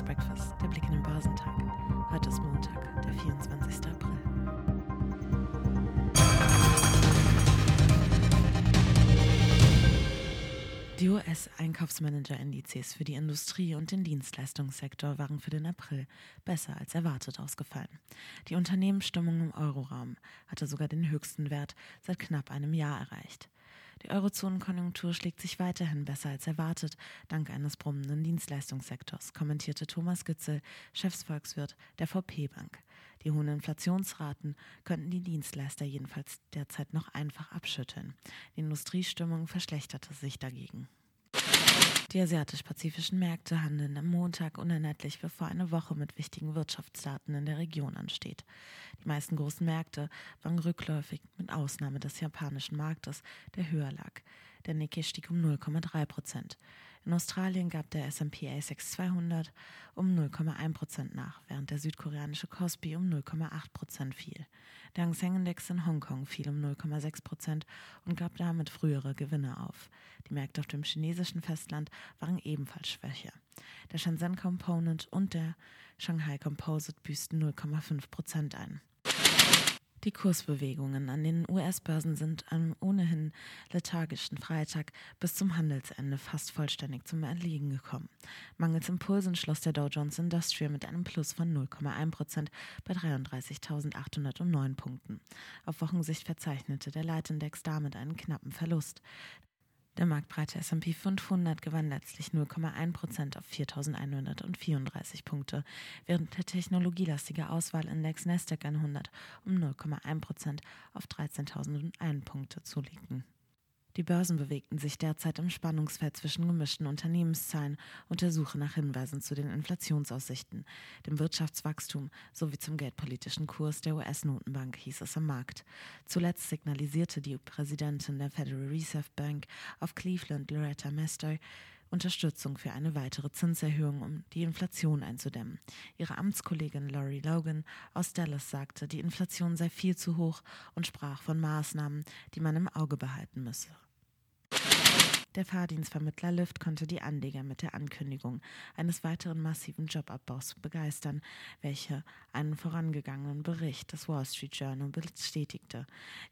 Forex Breakfast, der Blick in den Börsentag. Heute ist Montag, der 24. April. Die US-Einkaufsmanager-Indizes für die Industrie- und den Dienstleistungssektor waren für den April besser als erwartet ausgefallen. Die Unternehmensstimmung im Euroraum hatte sogar den höchsten Wert seit knapp einem Jahr erreicht. Die Eurozonenkonjunktur schlägt sich weiterhin besser als erwartet, dank eines brummenden Dienstleistungssektors, kommentierte Thomas Gützel, Chefsvolkswirt der VP Bank. Die hohen Inflationsraten könnten die Dienstleister jedenfalls derzeit noch einfach abschütteln. Die Industriestimmung verschlechterte sich dagegen. Die asiatisch-pazifischen Märkte handeln am Montag unerlässlich, bevor eine Woche mit wichtigen Wirtschaftsdaten in der Region ansteht. Die meisten großen Märkte waren rückläufig, mit Ausnahme des japanischen Marktes, der höher lag. Der Nikkei stieg um 0,3 Prozent. In Australien gab der S&P ASX 200 um 0,1 Prozent nach, während der südkoreanische Kospi um 0,8 Prozent fiel. Der Hang Seng Index in Hongkong fiel um 0,6 Prozent und gab damit frühere Gewinne auf. Die Märkte auf dem chinesischen Festland waren ebenfalls schwächer. Der Shenzhen Component und der Shanghai Composite büßten 0,5 Prozent ein. Die Kursbewegungen an den US-Börsen sind am ohnehin lethargischen Freitag bis zum Handelsende fast vollständig zum Erliegen gekommen. Mangels Impulsen schloss der Dow Jones Industrial mit einem Plus von 0,1 Prozent bei 33.809 Punkten. Auf Wochensicht verzeichnete der Leitindex damit einen knappen Verlust. Der marktbreite S&P 500 gewann letztlich 0,1 Prozent auf 4.134 Punkte, während der technologielastige Auswahlindex Nasdaq 100 um 0,1 Prozent auf 13.001 Punkte zulegten. Die Börsen bewegten sich derzeit im Spannungsfeld zwischen gemischten Unternehmenszahlen und der Suche nach Hinweisen zu den Inflationsaussichten, dem Wirtschaftswachstum sowie zum geldpolitischen Kurs der US-Notenbank, hieß es am Markt. Zuletzt signalisierte die Präsidentin der Federal Reserve Bank auf Cleveland, Loretta Mester, Unterstützung für eine weitere Zinserhöhung, um die Inflation einzudämmen. Ihre Amtskollegin Laurie Logan aus Dallas sagte, die Inflation sei viel zu hoch und sprach von Maßnahmen, die man im Auge behalten müsse. Der Fahrdienstvermittler Lyft konnte die Anleger mit der Ankündigung eines weiteren massiven Jobabbaus begeistern, welche einen vorangegangenen Bericht des Wall Street Journal bestätigte.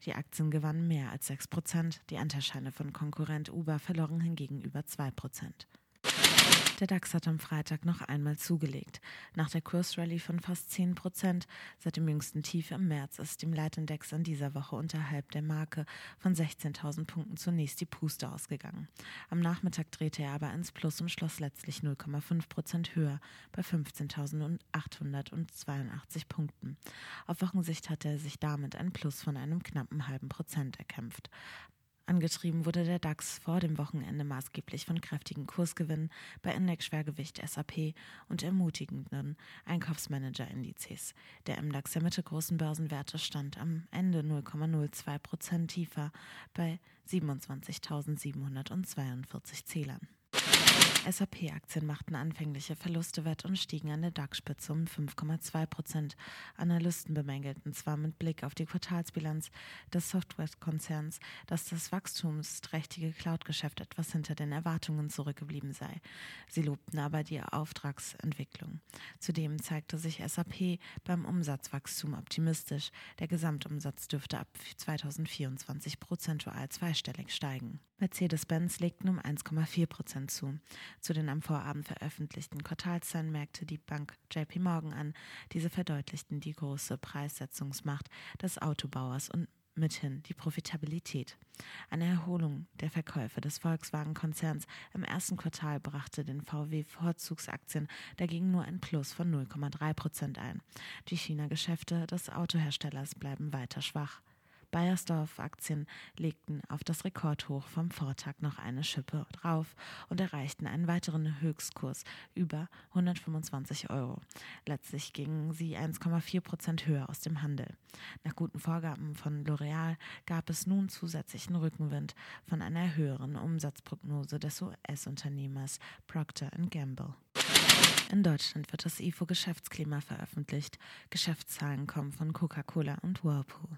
Die Aktien gewannen mehr als 6 Prozent, die Anteilscheine von Konkurrent Uber verloren hingegen über 2 Prozent. Der DAX hat am Freitag noch einmal zugelegt. Nach der Kursrallye von fast 10 Prozent seit dem jüngsten Tief im März ist dem Leitindex in dieser Woche unterhalb der Marke von 16.000 Punkten zunächst die Puste ausgegangen. Am Nachmittag drehte er aber ins Plus und schloss letztlich 0,5 Prozent höher bei 15.882 Punkten. Auf Wochensicht hatte er sich damit ein Plus von einem knappen halben Prozent erkämpft. Angetrieben wurde der DAX vor dem Wochenende maßgeblich von kräftigen Kursgewinnen bei Indexschwergewicht SAP und ermutigenden Einkaufsmanager-Indizes. Der MDAX der mittelgroßen Börsenwerte stand am Ende 0,02 Prozent tiefer bei 27.742 Zählern. SAP-Aktien machten anfängliche Verluste wett und stiegen an der DAX-Spitze um 5,2 Prozent. Analysten bemängelten zwar mit Blick auf die Quartalsbilanz des Softwarekonzerns, dass das wachstumsträchtige Cloud-Geschäft etwas hinter den Erwartungen zurückgeblieben sei. Sie lobten aber die Auftragsentwicklung. Zudem zeigte sich SAP beim Umsatzwachstum optimistisch. Der Gesamtumsatz dürfte ab 2024 prozentual zweistellig steigen. Mercedes-Benz legten um 1,4 Prozent zu. Zu den am Vorabend veröffentlichten Quartalszahlen merkte die Bank JP Morgan an. Diese verdeutlichten die große Preissetzungsmacht des Autobauers und mithin die Profitabilität. Eine Erholung der Verkäufe des Volkswagen-Konzerns im ersten Quartal brachte den VW-Vorzugsaktien dagegen nur ein Plus von 0,3 Prozent ein. Die China-Geschäfte des Autoherstellers bleiben weiter schwach. Bayersdorf-Aktien legten auf das Rekordhoch vom Vortag noch eine Schippe drauf und erreichten einen weiteren Höchstkurs über 125 Euro. Letztlich gingen sie 1,4 Prozent höher aus dem Handel. Nach guten Vorgaben von L'Oreal gab es nun zusätzlichen Rückenwind von einer höheren Umsatzprognose des US-Unternehmers Procter Gamble. In Deutschland wird das IFO Geschäftsklima veröffentlicht. Geschäftszahlen kommen von Coca-Cola und Whirlpool.